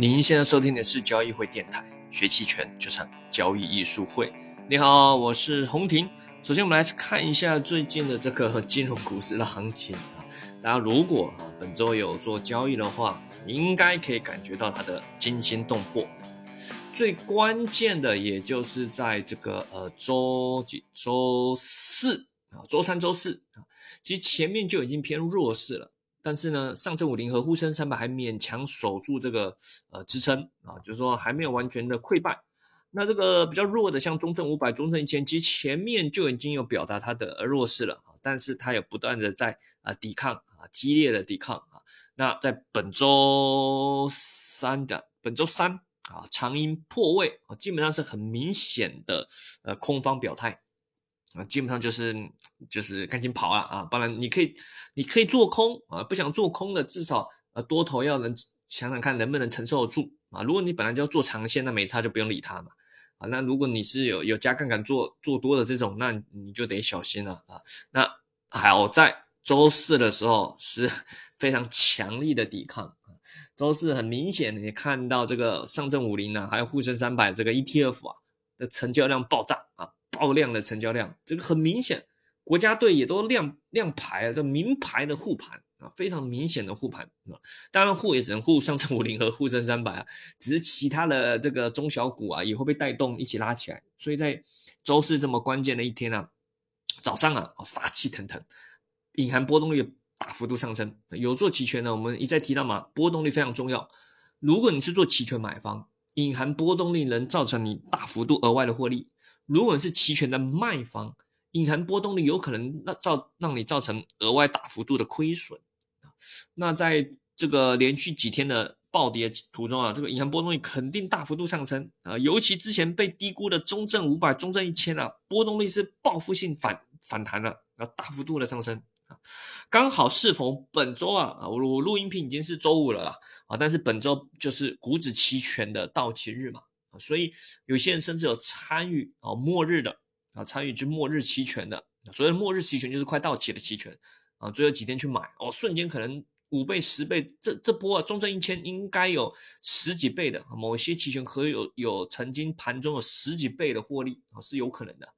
您现在收听的是交易会电台，学期权就上交易艺术会。你好，我是洪婷。首先，我们来看一下最近的这个金融股市的行情啊。大家如果啊本周有做交易的话，应该可以感觉到它的惊心动魄。最关键的，也就是在这个呃周几、周四啊，周三、周四啊，其实前面就已经偏弱势了。但是呢，上证五零和沪深三百还勉强守住这个呃支撑啊，就是说还没有完全的溃败。那这个比较弱的，像中证五百、中证一千，其实前面就已经有表达它的弱势了啊，但是它也不断的在啊抵抗啊，激烈的抵抗啊。那在本周三的本周三啊，长阴破位啊，基本上是很明显的呃空方表态。啊，基本上就是就是赶紧跑啊啊！不然你可以你可以做空啊，不想做空的至少呃多头要能想想看能不能承受得住啊。如果你本来就要做长线，那没差就不用理它嘛啊。那如果你是有有加杠杆做做多的这种，那你就得小心了啊。那好在周四的时候是 非常强力的抵抗啊。周四很明显你看到这个上证五零呢，还有沪深三百这个 ETF 啊的成交量爆炸啊。爆量的成交量，这个很明显，国家队也都亮亮牌了，名牌的护盘啊，非常明显的护盘啊。当然护也只能护上证五零和沪深三百啊，只是其他的这个中小股啊也会被带动一起拉起来。所以在周四这么关键的一天啊，早上啊，杀气腾腾，隐含波动率大幅度上升。有做期权的，我们一再提到嘛，波动率非常重要。如果你是做期权买方，隐含波动率能造成你大幅度额外的获利。如果是期权的卖方，隐含波动率有可能那造让你造成额外大幅度的亏损啊。那在这个连续几天的暴跌途中啊，这个隐含波动率肯定大幅度上升啊。尤其之前被低估的中证五百、中证一千啊，波动率是报复性反反弹了，啊，大幅度的上升啊。刚好适逢本周啊啊，我我录音频已经是周五了啦啊，但是本周就是股指期权的到期日嘛。所以有些人甚至有参与啊末日的啊，参与就末日期权的，所谓末日期权就是快到期的期权啊，最后几天去买哦，瞬间可能五倍、十倍，这这波啊，中证一千应该有十几倍的，某些期权可有有曾经盘中有十几倍的获利啊，是有可能的。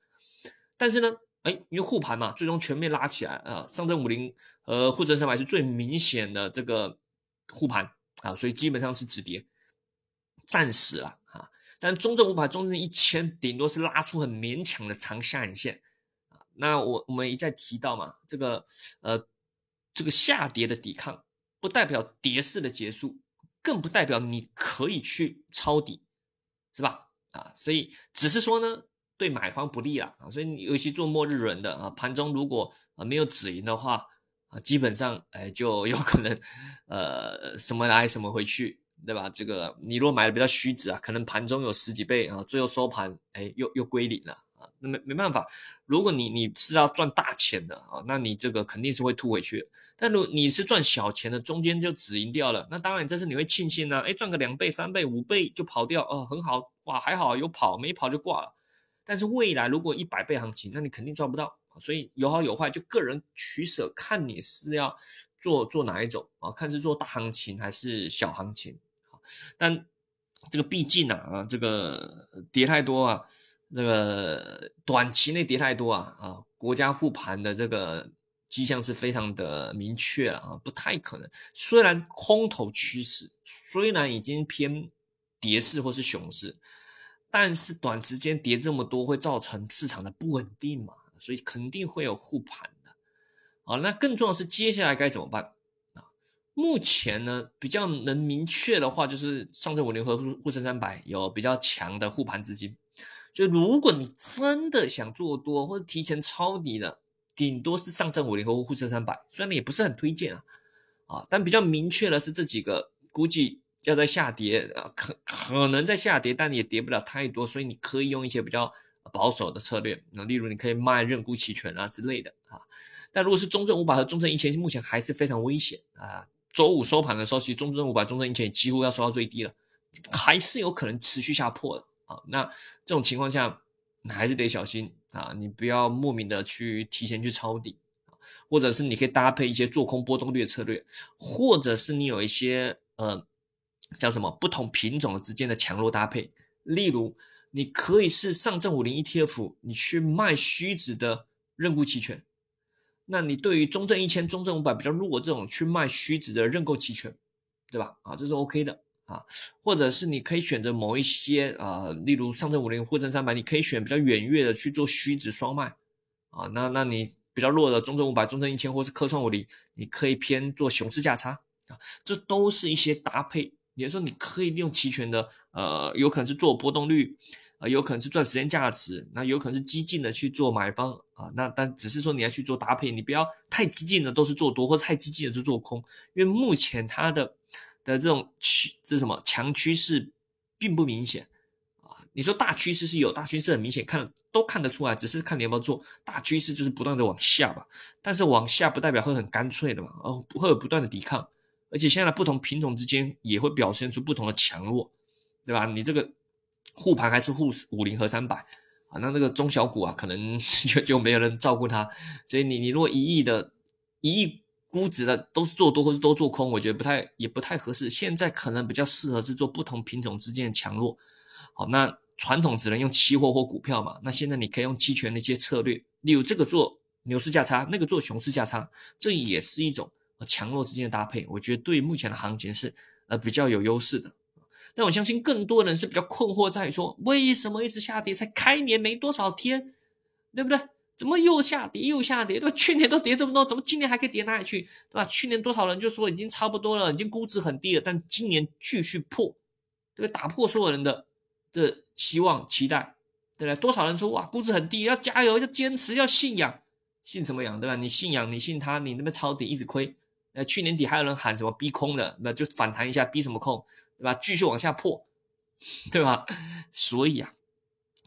但是呢，哎，因为护盘嘛，最终全面拉起来啊，上证五零和沪深三百是最明显的这个护盘啊，所以基本上是止跌，暂时啊。但中证五百、中证一千顶多是拉出很勉强的长下影线啊。那我我们一再提到嘛，这个呃这个下跌的抵抗不代表跌势的结束，更不代表你可以去抄底，是吧？啊，所以只是说呢，对买方不利了啊。所以你尤其做末日轮的啊，盘中如果啊没有止盈的话啊，基本上哎就 有可能呃什么来什么回去。对吧？这个你如果买的比较虚值啊，可能盘中有十几倍啊，最后收盘哎又又归零了啊，那没没办法。如果你你是要赚大钱的啊，那你这个肯定是会吐回去。但如你是赚小钱的，中间就止盈掉了，那当然这是你会庆幸呢，哎赚个两倍、三倍、五倍就跑掉哦，很好哇，还好有跑，没跑就挂了。但是未来如果一百倍行情，那你肯定赚不到。所以有好有坏，就个人取舍，看你是要做做哪一种啊，看是做大行情还是小行情。但这个毕竟啊，这个跌太多啊，这个短期内跌太多啊啊，国家复盘的这个迹象是非常的明确了啊，不太可能。虽然空头趋势虽然已经偏跌势或是熊市，但是短时间跌这么多会造成市场的不稳定嘛，所以肯定会有护盘的。好，那更重要是接下来该怎么办？目前呢，比较能明确的话，就是上证五零和沪沪深三百有比较强的护盘资金，所以如果你真的想做多或者提前抄底的，顶多是上证五零和沪深三百，虽然也不是很推荐啊，啊，但比较明确的是这几个估计要在下跌啊，可可能在下跌，但也跌不了太多，所以你可以用一些比较保守的策略，那例如你可以卖认沽期权啊之类的啊，但如果是中证五百和中证一千，目前还是非常危险啊。周五收盘的时候，其实中证五百、中证一千几乎要收到最低了，还是有可能持续下破的啊。那这种情况下，你还是得小心啊，你不要莫名的去提前去抄底，或者是你可以搭配一些做空波动率的策略，或者是你有一些呃叫什么不同品种之间的强弱搭配。例如，你可以是上证五零 ETF，你去卖虚值的认沽期权。那你对于中证一千、中证五百比较弱这种去卖虚值的认购期权，对吧？啊，这是 OK 的啊。或者是你可以选择某一些啊，例如上证五零、沪深三百，你可以选比较远月的去做虚值双卖啊。那那你比较弱的中证五百、中证一千或是科创五零，你可以偏做熊市价差啊。这都是一些搭配。也就是说，你可以利用期权的，呃，有可能是做波动率，啊，有可能是赚时间价值，那有可能是激进的去做买方啊，那但只是说你要去做搭配，你不要太激进的都是做多，或者太激进的是做空，因为目前它的的这种趋这什么强趋势并不明显啊。你说大趋势是有大趋势很明显，看都看得出来，只是看你要不要做大趋势，就是不断的往下吧，但是往下不代表会很干脆的嘛，哦，不会有不断的抵抗。而且现在不同品种之间也会表现出不同的强弱，对吧？你这个护盘还是护五零和三百啊？那那个中小股啊，可能 就就没有人照顾它。所以你你如果一亿的一亿估值的都是做多或是都做空，我觉得不太也不太合适。现在可能比较适合是做不同品种之间的强弱。好，那传统只能用期货或股票嘛？那现在你可以用期权的一些策略，例如这个做牛市价差，那个做熊市价差，这也是一种。强弱之间的搭配，我觉得对目前的行情是呃比较有优势的。但我相信更多人是比较困惑在于说，为什么一直下跌？才开年没多少天，对不对？怎么又下跌又下跌？对吧？去年都跌这么多，怎么今年还可以跌哪里去？对吧？去年多少人就说已经差不多了，已经估值很低了，但今年继续破，对不对？打破所有人的的希望期待，对不对？多少人说哇，估值很低，要加油，要坚持，要信仰，信什么仰？对吧？你信仰，你信他，你那边抄底一直亏。呃，去年底还有人喊什么逼空的，那就反弹一下，逼什么空，对吧？继续往下破，对吧？所以啊，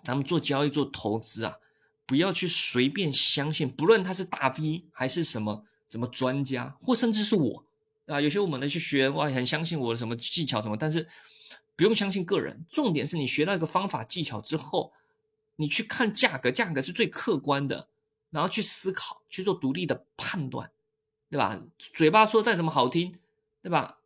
咱们做交易、做投资啊，不要去随便相信，不论他是大 V 还是什么什么专家，或甚至是我啊，有些我们的去学，哇，很相信我的什么技巧什么，但是不用相信个人，重点是你学到一个方法技巧之后，你去看价格，价格是最客观的，然后去思考，去做独立的判断。对吧？嘴巴说再怎么好听，对吧？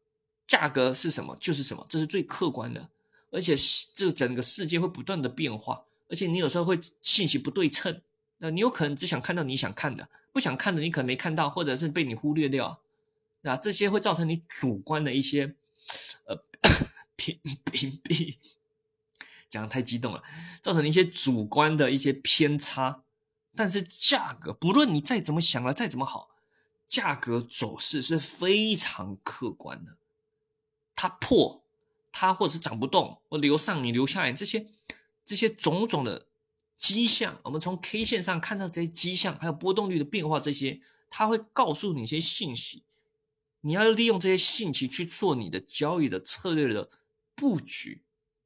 价格是什么就是什么，这是最客观的。而且这整个世界会不断的变化，而且你有时候会信息不对称，那你有可能只想看到你想看的，不想看的你可能没看到，或者是被你忽略掉，啊，这些会造成你主观的一些呃 屏屏蔽，讲的太激动了，造成一些主观的一些偏差。但是价格不论你再怎么想了，再怎么好。价格走势是非常客观的，它破，它或者是涨不动，或留上你留下来，这些这些种种的迹象，我们从 K 线上看到这些迹象，还有波动率的变化，这些它会告诉你一些信息，你要利用这些信息去做你的交易的策略的布局，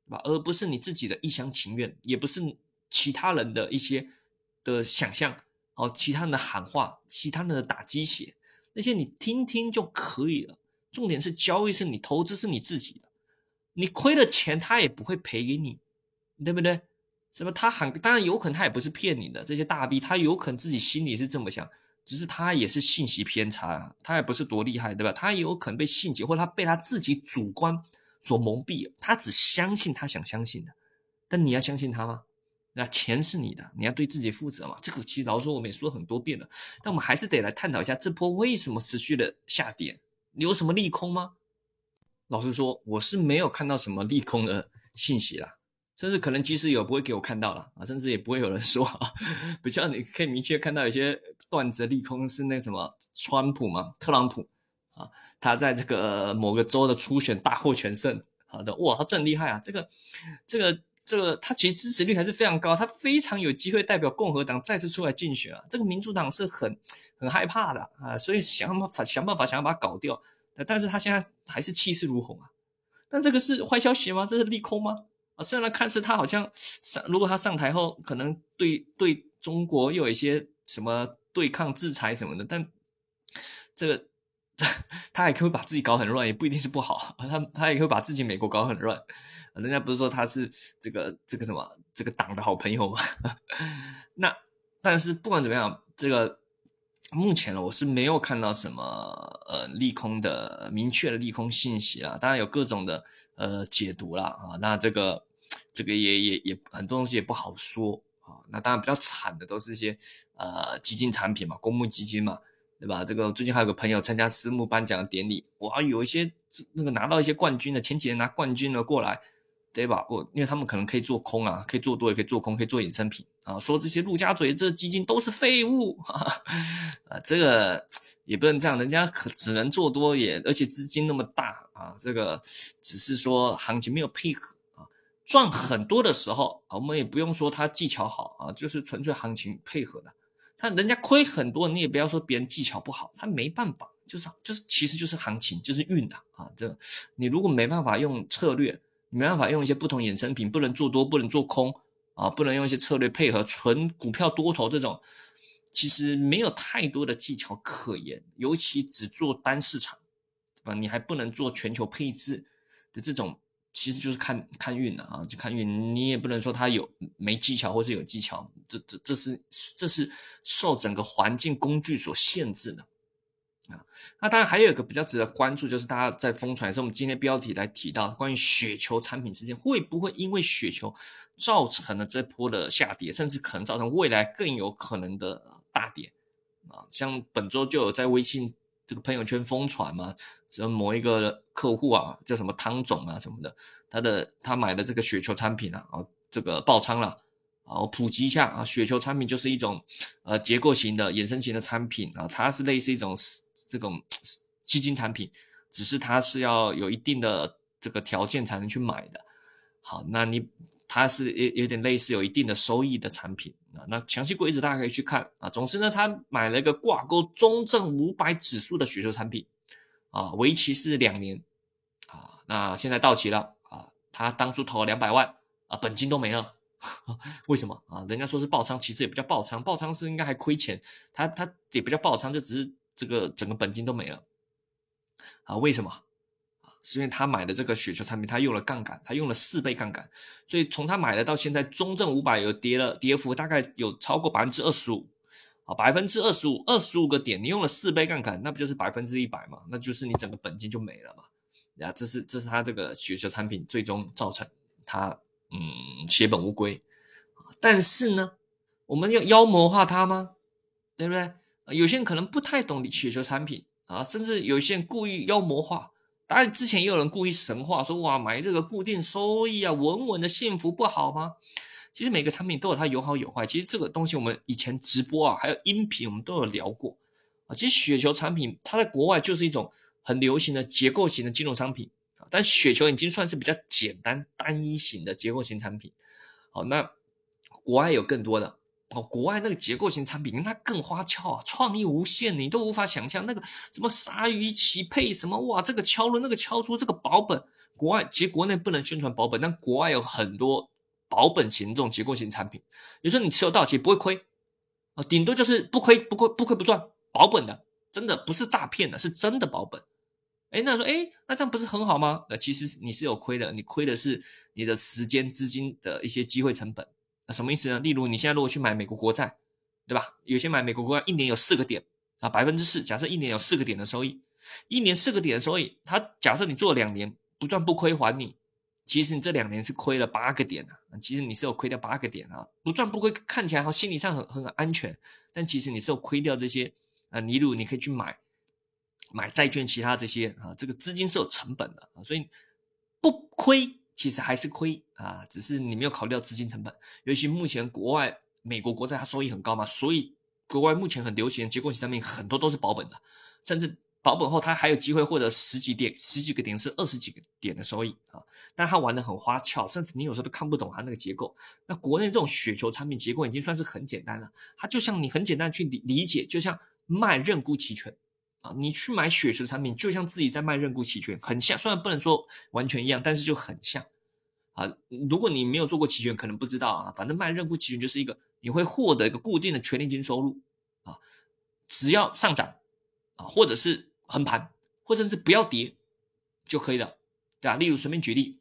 对吧？而不是你自己的一厢情愿，也不是其他人的一些的想象。哦，其他人的喊话，其他人的打鸡血，那些你听听就可以了。重点是交易是你投资是你自己的，你亏了钱他也不会赔给你，对不对？什么他喊，当然有可能他也不是骗你的。这些大 B 他有可能自己心里是这么想，只是他也是信息偏差，他也不是多厉害，对吧？他也有可能被信息或者他被他自己主观所蒙蔽，他只相信他想相信的，但你要相信他吗？那钱是你的，你要对自己负责嘛。这个其实老实说我们也说很多遍了，但我们还是得来探讨一下这波为什么持续的下跌，有什么利空吗？老实说，我是没有看到什么利空的信息啦，甚至可能即使有，不会给我看到了啊，甚至也不会有人说。比较你可以明确看到有些段子的利空是那什么，川普嘛，特朗普啊，他在这个某个州的初选大获全胜，好的，哇，他真厉害啊，这个，这个。这个他其实支持率还是非常高，他非常有机会代表共和党再次出来竞选啊。这个民主党是很很害怕的啊，所以想办法想办法想要把他搞掉。但是他现在还是气势如虹啊。但这个是坏消息吗？这是利空吗？啊，虽然看似他好像上，如果他上台后可能对对中国又有一些什么对抗制裁什么的，但这个。他也可以把自己搞很乱，也不一定是不好。他他也会把自己美国搞很乱。人家不是说他是这个这个什么这个党的好朋友吗？那但是不管怎么样，这个目前呢，我是没有看到什么呃利空的明确的利空信息啦，当然有各种的呃解读啦啊，那这个这个也也也很多东西也不好说啊，那当然比较惨的都是一些呃基金产品嘛，公募基金嘛，对吧？这个最近还有个朋友参加私募颁奖典礼，哇，有一些那个拿到一些冠军的，前几年拿冠军的过来。对吧？我因为他们可能可以做空啊，可以做多也可以做空，可以做衍生品啊。说这些陆家嘴这基金都是废物，啊，这个也不能这样，人家可只能做多也，而且资金那么大啊，这个只是说行情没有配合啊，赚很多的时候啊，我们也不用说他技巧好啊，就是纯粹行情配合的。他人家亏很多，你也不要说别人技巧不好，他没办法，就是就是其实就是行情就是运的啊。这你如果没办法用策略。没办法用一些不同衍生品，不能做多，不能做空啊，不能用一些策略配合纯股票多头这种，其实没有太多的技巧可言，尤其只做单市场，对吧？你还不能做全球配置的这种，其实就是看看运了啊，就看运，你也不能说他有没技巧或是有技巧，这这这是这是受整个环境工具所限制的。啊，那当然还有一个比较值得关注，就是大家在疯传，是我们今天标题来提到关于雪球产品之间，会不会因为雪球造成了这波的下跌，甚至可能造成未来更有可能的大跌啊？像本周就有在微信这个朋友圈疯传嘛，什么某一个客户啊，叫什么汤总啊什么的，他的他买的这个雪球产品啊，啊这个爆仓了。好，普及一下啊，雪球产品就是一种呃结构型的衍生型的产品啊，它是类似一种这种基金产品，只是它是要有一定的这个条件才能去买的。好，那你它是有有点类似有一定的收益的产品啊，那详细规则大家可以去看啊。总之呢，他买了一个挂钩中证五百指数的雪球产品啊，为期是两年，啊现在到期了啊，他当初投了两百万啊，本金都没了。为什么啊？人家说是爆仓，其实也不叫爆仓，爆仓是应该还亏钱，他他也不叫爆仓，就只是这个整个本金都没了啊？为什么啊？是因为他买的这个雪球产品，他用了杠杆，他用了四倍杠杆，所以从他买的到现在，中证五百有跌了，跌幅大概有超过百分之二十五啊，百分之二十五，二十五个点，你用了四倍杠杆，那不就是百分之一百嘛？那就是你整个本金就没了嘛？呀，这是这是他这个雪球产品最终造成他。嗯，血本无归但是呢，我们要妖魔化它吗？对不对？有些人可能不太懂雪球产品啊，甚至有些人故意妖魔化。当然，之前也有人故意神话说，哇，买这个固定收益啊，稳稳的幸福不好吗？其实每个产品都有它有好有坏。其实这个东西我们以前直播啊，还有音频我们都有聊过啊。其实雪球产品它在国外就是一种很流行的结构型的金融商品啊。但雪球已经算是比较简单单一型的结构型产品，好，那国外有更多的哦，国外那个结构型产品它更花俏啊，创意无限，你都无法想象那个什么鲨鱼鳍配什么哇，这个敲轮那个敲出这个保本，国外其实国内不能宣传保本，但国外有很多保本型这种结构型产品，比如说你持有到期不会亏啊，顶多就是不亏不亏不亏不赚，保本的，真的不是诈骗的，是真的保本。哎，那说，哎，那这样不是很好吗？那其实你是有亏的，你亏的是你的时间、资金的一些机会成本。那什么意思呢？例如你现在如果去买美国国债，对吧？有些买美国国债一年有四个点啊，百分之四，假设一年有四个点的收益，一年四个点的收益，它假设你做了两年不赚不亏还你，其实你这两年是亏了八个点啊，其实你是有亏掉八个点啊，不赚不亏看起来好，心理上很很安全，但其实你是有亏掉这些啊，例如你可以去买。买债券，其他这些啊，这个资金是有成本的啊，所以不亏，其实还是亏啊，只是你没有考虑到资金成本。尤其目前国外美国国债它收益很高嘛，所以国外目前很流行的结构型产品很多都是保本的，甚至保本后它还有机会获得十几点、十几个点是二十几个点的收益啊。但他玩的很花俏，甚至你有时候都看不懂它那个结构。那国内这种雪球产品结构已经算是很简单了，它就像你很简单去理理解，就像卖认沽期权。啊，你去买雪球产品，就像自己在卖认沽期权，很像。虽然不能说完全一样，但是就很像。啊，如果你没有做过期权，可能不知道啊。反正卖认沽期权就是一个，你会获得一个固定的权利金收入啊，只要上涨啊，或者是横盘，或者是不要跌就可以了，对吧？例如随便举例，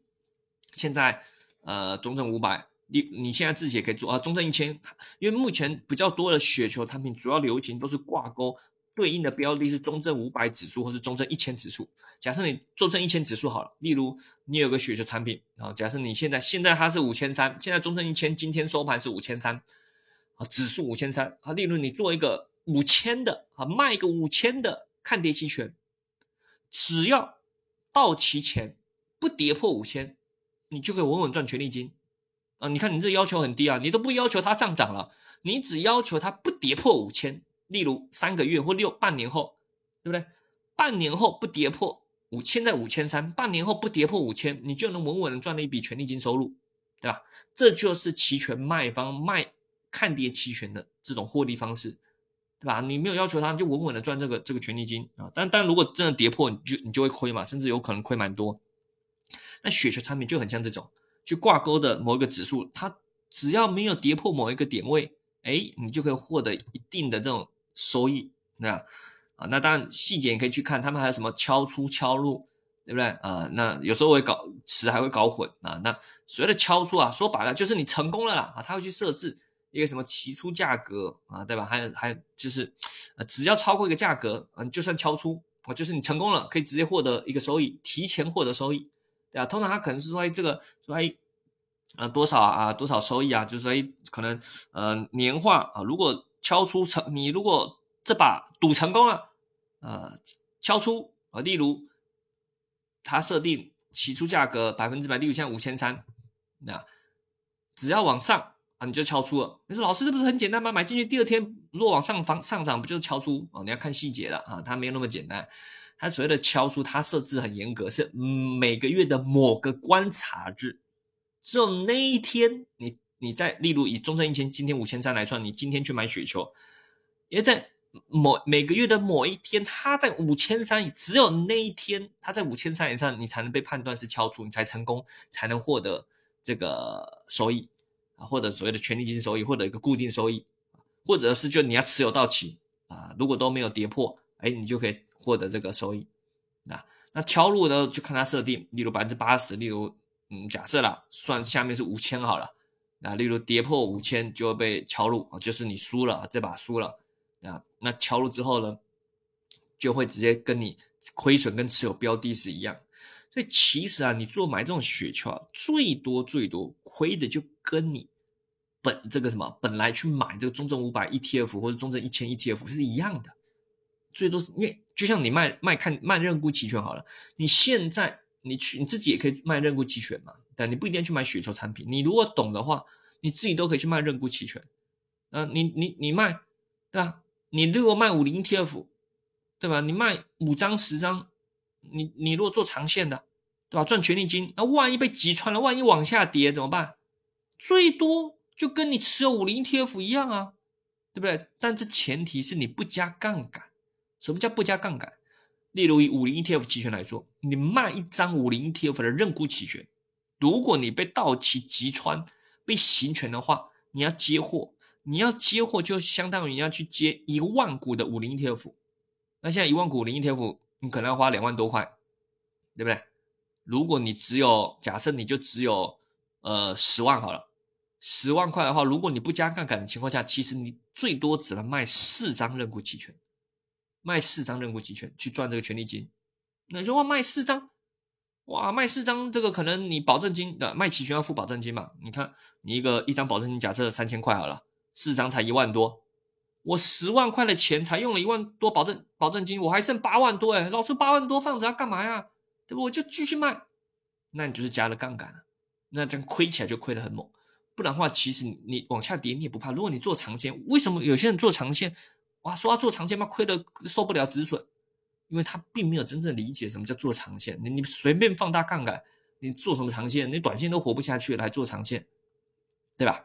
现在呃，中证五百你你现在自己也可以做啊，中证一千，因为目前比较多的雪球产品主要流行都是挂钩对应的标的是中证五百指数或是中证一千指数。假设你中证一千指数好了，例如你有个雪球产品啊，假设你现在现在它是五千三，现在中证一千今天收盘是五千三啊，指数五千三啊，例如你做一个五千的啊，卖一个五千的看跌期权，只要到期前不跌破五千，你就可以稳稳赚权利金。啊，你看你这要求很低啊，你都不要求它上涨了，你只要求它不跌破五千，例如三个月或六半年后，对不对？半年后不跌破五千，在五千三，半年后不跌破五千，你就能稳稳的赚了一笔权利金收入，对吧？这就是期权卖方卖看跌期权的这种获利方式，对吧？你没有要求他，就稳稳的赚这个这个权利金啊。但但如果真的跌破，你就你就会亏嘛，甚至有可能亏蛮多。那雪球产品就很像这种。去挂钩的某一个指数，它只要没有跌破某一个点位，哎，你就可以获得一定的这种收益，那啊，那当然细节你可以去看，他们还有什么敲出敲入，对不对啊？那有时候会搞词还会搞混啊。那所谓的敲出啊，说白了就是你成功了啦啊，他会去设置一个什么起出价格啊，对吧？还有还有就是，只要超过一个价格，嗯，就算敲出啊，就是你成功了，可以直接获得一个收益，提前获得收益。对啊，通常他可能是说，哎，这个说，哎，呃，多少啊，多少收益啊？就是说，哎，可能，呃，年化啊，如果敲出成，你如果这把赌成功了，呃，敲出啊，例如他设定起出价格百分之百，例如像五千三，那只要往上啊，你就敲出了。你说老师，这不是很简单吗？买进去第二天如果往上方上涨，不就是敲出啊？你要看细节了啊，它没有那么简单。它所谓的敲出，它设置很严格，是每个月的某个观察日，只有那一天，你你在例如以中证一千今天五千三来算，你今天去买雪球，也在某每个月的某一天，它在五千三，只有那一天它在五千三以上，你才能被判断是敲出，你才成功，才能获得这个收益啊，或者所谓的权利金收益，或者一个固定收益，或者是就你要持有到期啊，如果都没有跌破，哎，你就可以。获得这个收益，啊那敲入呢，就看它设定，例如百分之八十，例如嗯，假设了算下面是五千好了，啊例如跌破五千就会被敲入啊，就是你输了，这把输了啊，那敲入之后呢，就会直接跟你亏损跟持有标的是一样，所以其实啊，你做买这种雪球啊，最多最多亏的就跟你本这个什么本来去买这个中证五百 ETF 或者中证一千 ETF 是一样的。最多是因为就像你卖卖看卖认沽期权好了，你现在你去你自己也可以卖认沽期权嘛，但你不一定要去买雪球产品。你如果懂的话，你自己都可以去卖认沽期权。啊，你你你卖，对吧？你如果卖五零 ETF，对吧？你卖五张十张，你你如果做长线的，对吧？赚权利金，那万一被击穿了，万一往下跌怎么办？最多就跟你持有五零 ETF 一样啊，对不对？但这前提是你不加杠杆。什么叫不加杠杆？例如以五零 ETF 期权来说，你卖一张五零 ETF 的认沽期权，如果你被到期击穿、被行权的话，你要接货，你要接货就相当于你要去接一万股的五零 ETF。那现在一万股五零 ETF，你可能要花两万多块，对不对？如果你只有假设你就只有呃十万好了，十万块的话，如果你不加杠杆的情况下，其实你最多只能卖四张认沽期权。卖四张认股期权去赚这个权利金，那说话卖四张，哇，卖四张这个可能你保证金的卖期权要付保证金嘛？你看你一个一张保证金假设三千块好了，四张才一万多，我十万块的钱才用了一万多保证保证金，我还剩八万多哎，老师八万多放着要干嘛呀？对不？我就继续卖，那你就是加了杠杆，那这样亏起来就亏得很猛，不然的话其实你往下跌你也不怕。如果你做长线，为什么有些人做长线？哇，说要做长线嘛，亏的受不了止损，因为他并没有真正理解什么叫做长线。你你随便放大杠杆，你做什么长线？你短线都活不下去了，还做长线，对吧？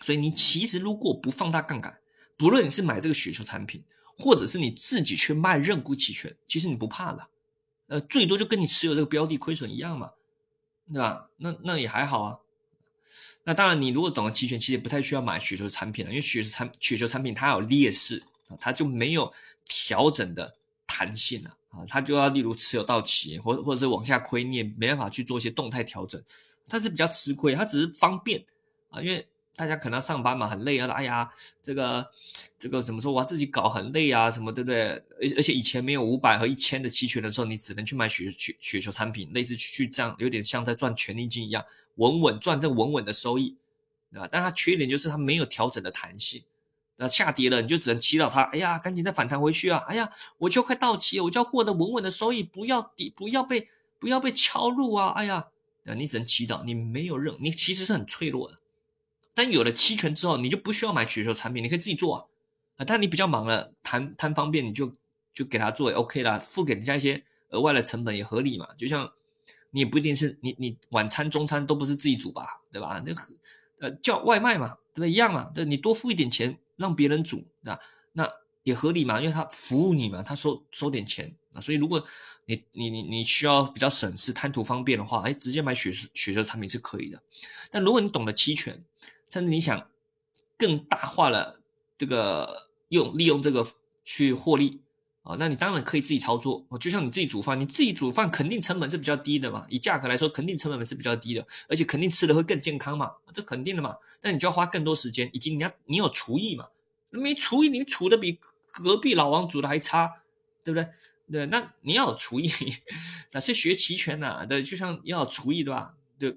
所以你其实如果不放大杠杆，不论你是买这个雪球产品，或者是你自己去卖认沽期权，其实你不怕的，呃，最多就跟你持有这个标的亏损一样嘛，对吧？那那也还好啊。那当然，你如果懂得期权，其实不太需要买雪球产品了，因为雪球产雪球产品它有劣势啊，它就没有调整的弹性了啊，它，就要例如持有到期，或或者是往下亏，你也没办法去做一些动态调整，它是比较吃亏，它只是方便啊，因为大家可能上班嘛，很累啊，哎呀，这个这个怎么说，我自己搞很累啊，什么对不对？而而且以前没有五百和一千的期权的时候，你只能去买雪雪雪球产品，类似去这样，有点像在赚权利金一样，稳稳赚这稳稳的收益，对吧？但它缺点就是它没有调整的弹性。那下跌了，你就只能祈祷它。哎呀，赶紧再反弹回去啊！哎呀，我就快到期，我就要获得稳稳的收益，不要跌，不要被不要被敲入啊！哎呀，你只能祈祷，你没有任，你其实是很脆弱的。但有了期权之后，你就不需要买雪球产品，你可以自己做啊。但你比较忙了，贪贪方便，你就就给他做也，OK 啦，付给人家一些额外的成本也合理嘛。就像你也不一定是你你晚餐中餐都不是自己煮吧，对吧？那呃叫外卖嘛，对不对？一样嘛，对，你多付一点钱。让别人煮，那那也合理嘛，因为他服务你嘛，他收收点钱啊，所以如果你你你你需要比较省事、贪图方便的话，哎，直接买雪雪球产品是可以的。但如果你懂得期权，甚至你想更大化了这个用利用这个去获利啊，那你当然可以自己操作就像你自己煮饭，你自己煮饭肯定成本是比较低的嘛，以价格来说，肯定成本是比较低的，而且肯定吃的会更健康嘛，这肯定的嘛。但你就要花更多时间，以及你要你有厨艺嘛。没厨艺，你煮的比隔壁老王煮的还差，对不对？对，那你要有厨艺，那是学齐全呐。对，就像要有厨艺，对吧？就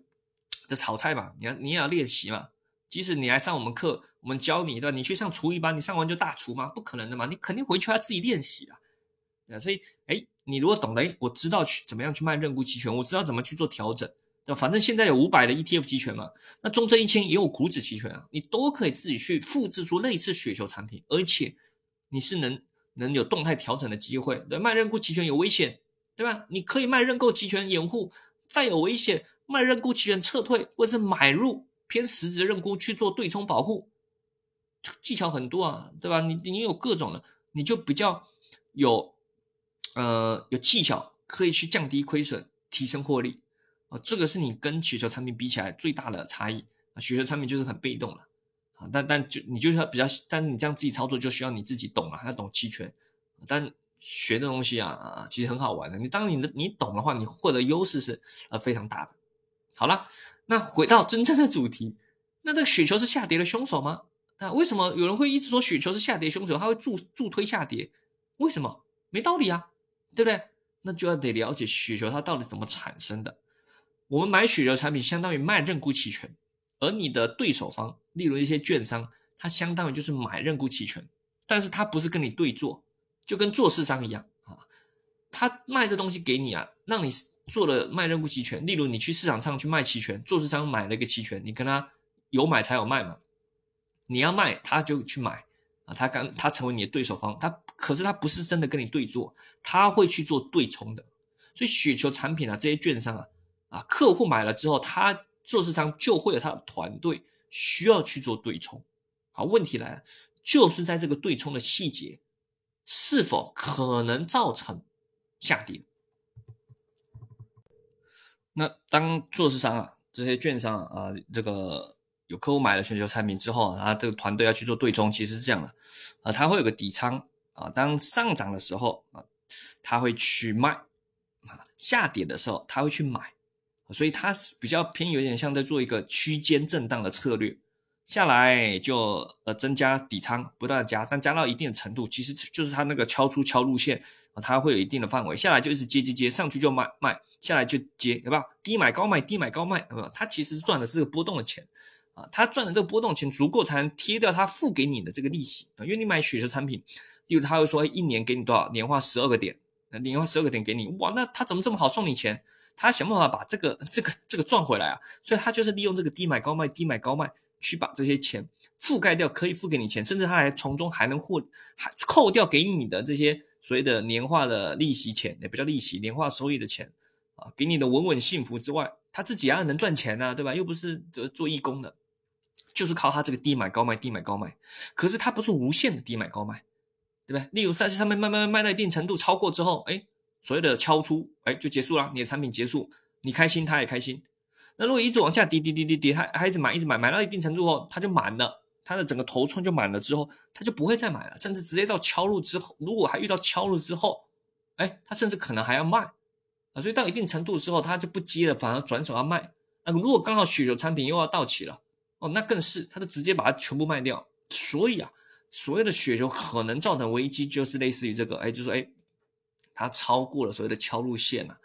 这炒菜嘛，你要你也要练习嘛。即使你来上我们课，我们教你，对吧？你去上厨艺班，你上完就大厨吗？不可能的嘛，你肯定回去要自己练习啊。对，所以，哎，你如果懂得，哎，我知道去怎么样去卖认沽期权，我知道怎么去做调整。对，反正现在有五百的 ETF 期权嘛，那中证一千也有股指期权啊，你都可以自己去复制出类似雪球产品，而且你是能能有动态调整的机会。对，卖认沽期权有危险，对吧？你可以卖认购期权掩护，再有危险卖认沽期权撤退，或者是买入偏实质认沽去做对冲保护，技巧很多啊，对吧？你你有各种的，你就比较有呃有技巧，可以去降低亏损，提升获利。啊，这个是你跟雪球产品比起来最大的差异啊！雪球产品就是很被动了啊，但但就你就是要比较，但你这样自己操作就需要你自己懂了，还要懂期权。但学的东西啊，其实很好玩的。你当你的你懂的话，你获得优势是呃非常大的。好了，那回到真正的主题，那这个雪球是下跌的凶手吗？那为什么有人会一直说雪球是下跌凶手？他会助助推下跌？为什么？没道理啊，对不对？那就要得了解雪球它到底怎么产生的。我们买雪球产品，相当于卖认沽期权，而你的对手方，例如一些券商，它相当于就是买认沽期权，但是它不是跟你对做，就跟做市商一样啊，他卖这东西给你啊，让你做了卖认沽期权。例如你去市场上去卖期权，做市商买了一个期权，你跟他有买才有卖嘛，你要卖他就去买啊，他刚他成为你的对手方，他可是他不是真的跟你对做，他会去做对冲的，所以雪球产品啊，这些券商啊。啊，客户买了之后，他做市商就会有他的团队需要去做对冲。好，问题来了，就是在这个对冲的细节，是否可能造成下跌？那当做市商啊，这些券商啊，这个有客户买了全球产品之后啊，他这个团队要去做对冲，其实是这样的，啊，他会有个底仓啊，当上涨的时候啊，他会去卖啊，下跌的时候他会去买。所以他是比较偏，有点像在做一个区间震荡的策略，下来就呃增加底仓，不断加，但加到一定的程度，其实就是它那个敲出敲路线啊，它会有一定的范围，下来就一直接接接，上去就卖卖，下来就接，对吧？低买高卖，低买高卖，对吧？它其实是赚的是个波动的钱啊，它赚的这个波动钱足够才能贴掉它付给你的这个利息啊，因为你买雪球产品，例如他会说一年给你多少，年化十二个点，年化十二个点给你，哇，那他怎么这么好送你钱？他想办法把这个、这个、这个赚回来啊，所以他就是利用这个低买高卖、低买高卖去把这些钱覆盖掉，可以付给你钱，甚至他还从中还能获，还扣掉给你的这些所谓的年化的利息钱，也不叫利息，年化收益的钱啊，给你的稳稳幸福之外，他自己还能赚钱呢，对吧？又不是做义工的，就是靠他这个低买高卖、低买高卖，可是他不是无限的低买高卖，对不对？例如赛事上面慢慢卖到一定程度超过之后，哎。所谓的敲出，哎，就结束了，你的产品结束，你开心，他也开心。那如果一直往下跌，跌跌跌跌，他还一直买，一直买，买到一定程度后，他就满了，他的整个头寸就满了之后，他就不会再买了，甚至直接到敲入之后，如果还遇到敲入之后，哎，他甚至可能还要卖啊，所以到一定程度之后，他就不接了，反而转手要卖。那如果刚好雪球产品又要到期了，哦，那更是，他就直接把它全部卖掉。所以啊，所谓的雪球可能造成危机，就是类似于这个，哎，就是哎，它超过了所谓的敲入线了，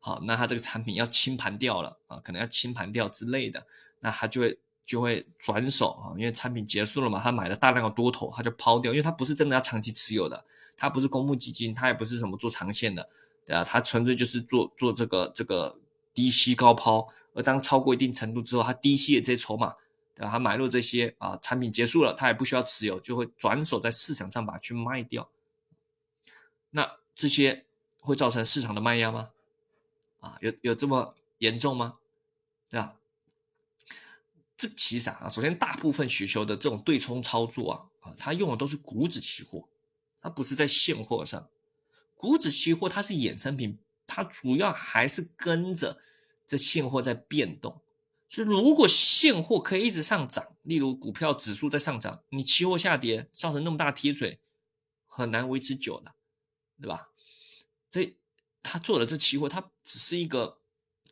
好，那它这个产品要清盘掉了啊，可能要清盘掉之类的，那它就会就会转手啊，因为产品结束了嘛，他买了大量的多头，他就抛掉，因为他不是真的要长期持有的，他不是公募基金，他也不是什么做长线的，对啊，他纯粹就是做做这个这个低吸高抛，而当超过一定程度之后，他低吸的这些筹码。啊，他买入这些啊，产品结束了，他也不需要持有，就会转手在市场上把它去卖掉。那这些会造成市场的卖压吗？啊，有有这么严重吗？对吧？这其实啊，首先大部分雪球的这种对冲操作啊，啊，它用的都是股指期货，它不是在现货上。股指期货它是衍生品，它主要还是跟着这现货在变动。所以，如果现货可以一直上涨，例如股票指数在上涨，你期货下跌，造成那么大贴水，很难维持久的，对吧？所以他做的这期货，它只是一个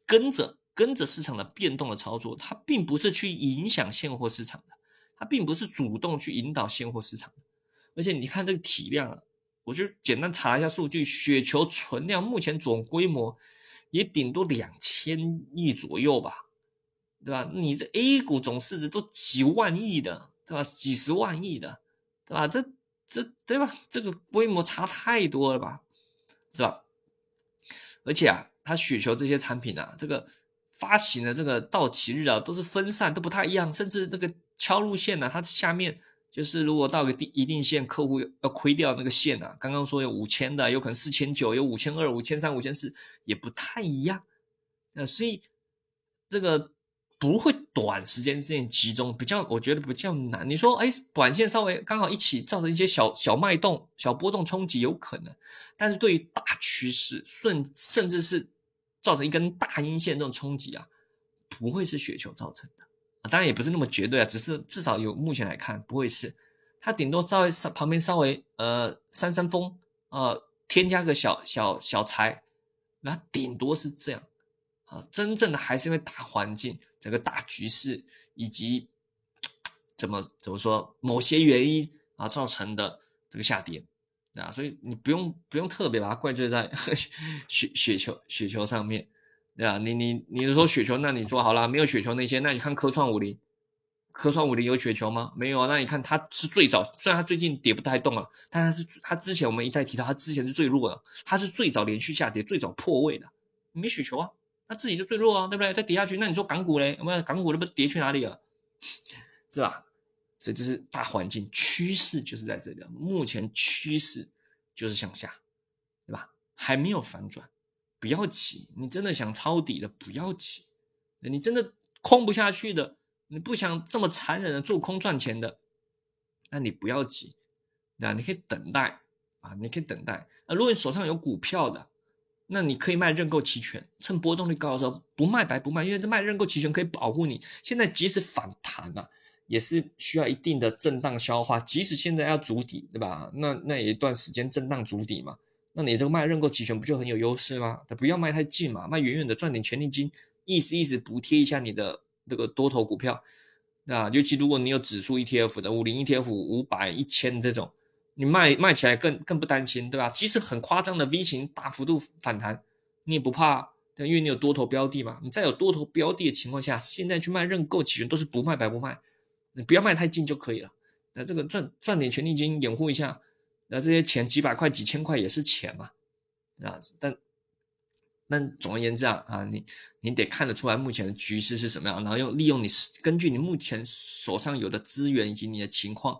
跟着跟着市场的变动的操作，它并不是去影响现货市场的，它并不是主动去引导现货市场的。而且你看这个体量啊，我就简单查一下数据，雪球存量目前总规模也顶多两千亿左右吧。对吧？你这 A 股总市值都几万亿的，对吧？几十万亿的，对吧？这这对吧？这个规模差太多了吧，是吧？而且啊，它雪球这些产品啊，这个发行的这个到期日啊，都是分散，都不太一样。甚至那个敲入线呢，它下面就是如果到个一定线，客户要亏掉那个线啊，刚刚说有五千的，有可能四千九，有五千二、五千三、五千四，也不太一样。那所以这个。不会短时间之内集中，比较我觉得比较难。你说，哎，短线稍微刚好一起造成一些小小脉动、小波动冲击有可能，但是对于大趋势顺甚至是造成一根大阴线这种冲击啊，不会是雪球造成的啊。当然也不是那么绝对啊，只是至少有目前来看不会是，它顶多稍微稍旁边稍微呃扇扇风，呃添加个小小小财，那顶多是这样。啊，真正的还是因为大环境、整个大局势以及怎么怎么说某些原因啊造成的这个下跌啊，所以你不用不用特别把它怪罪在 雪雪球雪球上面，对吧？你你你是说雪球，那你说好了没有雪球那些，那你看科创五零，科创五零有雪球吗？没有啊。那你看它是最早，虽然它最近跌不太动了，但是它之前我们一再提到，它之前是最弱的，它是最早连续下跌、最早破位的，没雪球啊。那自己就最弱啊，对不对？再跌下去，那你说港股嘞？我们港股都不跌去哪里了？是吧？这就是大环境趋势，就是在这里。目前趋势就是向下，对吧？还没有反转，不要急。你真的想抄底的，不要急。你真的空不下去的，你不想这么残忍的做空赚钱的，那你不要急，那你可以等待啊，你可以等待。那如果你手上有股票的，那你可以卖认购期权，趁波动率高的时候不卖白不卖，因为这卖认购期权可以保护你。现在即使反弹啊，也是需要一定的震荡消化。即使现在要筑底，对吧？那那一段时间震荡筑底嘛，那你这个卖认购期权不就很有优势吗？不要卖太近嘛，卖远远的赚点权利金，意思意思补贴一下你的这个多头股票。啊，尤其如果你有指数 ETF 的五零 ETF 五百一千这种。你卖卖起来更更不担心，对吧？即使很夸张的 V 型大幅度反弹，你也不怕，对，因为你有多头标的嘛。你在有多头标的的情况下，现在去卖认购期权都是不卖白不卖，你不要卖太近就可以了。那这个赚赚点权利金掩护一下，那这些钱几百块几千块也是钱嘛，啊，但但总而言之啊啊，你你得看得出来目前的局势是什么样，然后用利用你根据你目前手上有的资源以及你的情况。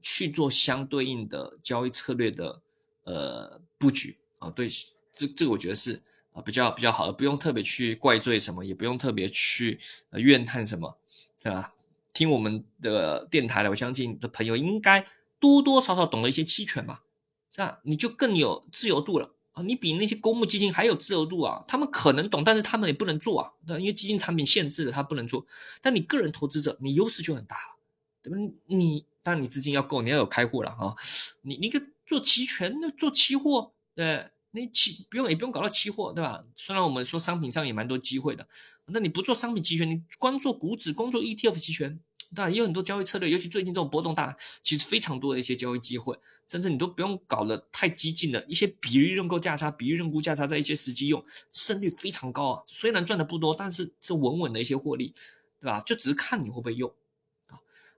去做相对应的交易策略的呃布局啊，对，这这个我觉得是啊比较比较好的，不用特别去怪罪什么，也不用特别去怨叹什么，对吧？听我们的电台的，我相信的朋友应该多多少少懂了一些期权吧，这样你就更有自由度了啊！你比那些公募基金还有自由度啊！他们可能懂，但是他们也不能做啊，对，因为基金产品限制了，他不能做。但你个人投资者，你优势就很大了，对吧？你。那，你资金要够，你要有开户了哈。你你个做期权，那做期货，对，你期不用也不用搞到期货，对吧？虽然我们说商品上也蛮多机会的，那你不做商品期权，你光做股指，光做 ETF 期权。当然也有很多交易策略，尤其最近这种波动大，其实非常多的一些交易机会，甚至你都不用搞得太激进的一些比例认购价差、比率认沽价差，在一些时机用，胜率非常高啊。虽然赚的不多，但是是稳稳的一些获利，对吧？就只是看你会不会用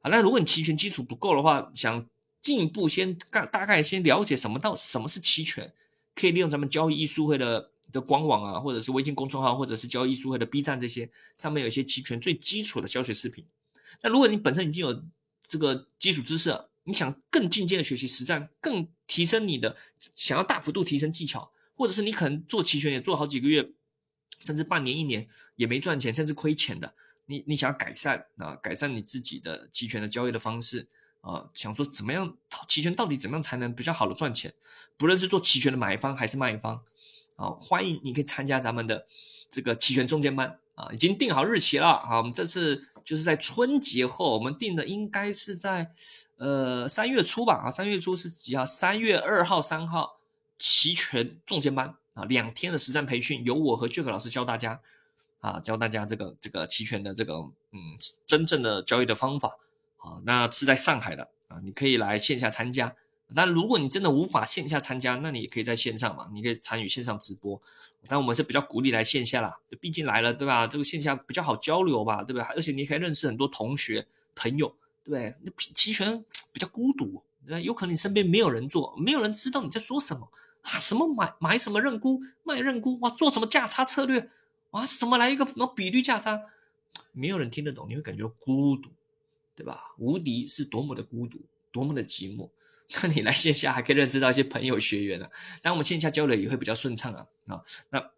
啊。那如果你期权基础不够的话，想进一步先干大概先了解什么到什么是期权，可以利用咱们交易艺术会的的官网啊，或者是微信公众号，或者是交易艺术会的 B 站这些上面有一些期权最基础的教学视频。那如果你本身已经有这个基础知识，你想更进阶的学习实战，更提升你的，想要大幅度提升技巧，或者是你可能做期权也做好几个月，甚至半年一年也没赚钱，甚至亏钱的，你你想要改善啊，改善你自己的期权的交易的方式啊，想说怎么样期权到底怎么样才能比较好的赚钱，不论是做期权的买方还是卖方，啊，欢迎你可以参加咱们的这个期权中间班。啊，已经定好日期了啊！我们这次就是在春节后，我们定的应该是在呃三月初吧？啊，三月初是几号？三月二号、三号，期权重剑班啊，两天的实战培训，由我和 Jack 老师教大家啊，教大家这个这个期权的这个嗯真正的交易的方法啊。那是在上海的啊，你可以来线下参加。但如果你真的无法线下参加，那你也可以在线上嘛，你可以参与线上直播。但我们是比较鼓励来线下啦，毕竟来了，对吧？这个线下比较好交流吧，对不对？而且你可以认识很多同学朋友，对不对？那期权比较孤独，对吧有可能你身边没有人做，没有人知道你在说什么啊？什么买买什么认沽，卖认沽，哇，做什么价差策略，啊，什么来一个什么比率价差，没有人听得懂，你会感觉孤独，对吧？无敌是多么的孤独，多么的寂寞。那你来线下还可以认识到一些朋友学员啊，当我们线下交流也会比较顺畅啊啊。那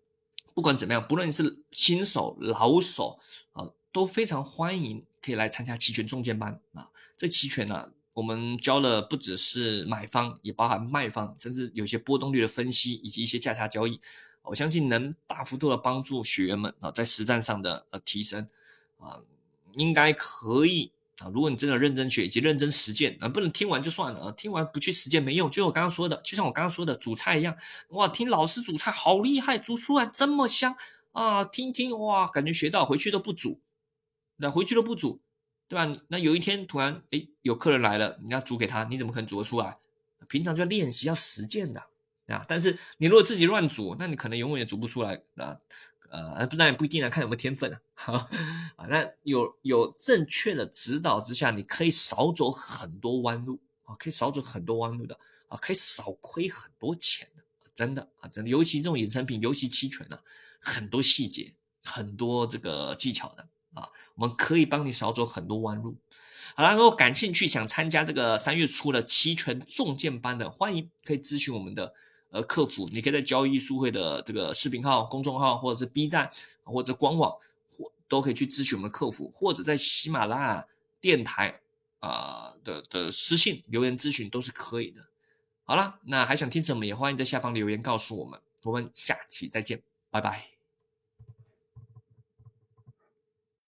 不管怎么样，不论是新手老手啊，都非常欢迎可以来参加期权中间班啊。这期权呢，我们教的不只是买方，也包含卖方，甚至有些波动率的分析以及一些价差交易。我相信能大幅度的帮助学员们啊，在实战上的呃提升啊，应该可以。啊，如果你真的认真学以及认真实践，啊，不能听完就算了啊，听完不去实践没用。就我刚刚说的，就像我刚刚说的煮菜一样，哇，听老师煮菜好厉害，煮出来这么香啊，听听哇，感觉学到回去都不煮，那回去都不煮，对吧？那有一天突然哎有客人来了，你要煮给他，你怎么可能煮得出来？平常就要练习要实践的。但是你如果自己乱煮，那你可能永远也煮不出来啊。呃，不然也不一定啊，看有没有天分啊。啊，那有有正确的指导之下，你可以少走很多弯路啊，可以少走很多弯路的啊，可以少亏很多钱的，真的啊，真的。尤其这种衍生品，尤其期权呢，很多细节，很多这个技巧的啊，我们可以帮你少走很多弯路。好了，如果感兴趣想参加这个三月初的期权重剑班的，欢迎可以咨询我们的。呃，客服，你可以在交易书会的这个视频号、公众号，或者是 B 站，或者官网，或都可以去咨询我们的客服，或者在喜马拉雅电台啊的的私信留言咨询都是可以的。好了，那还想听什么，也欢迎在下方留言告诉我们。我们下期再见，拜拜。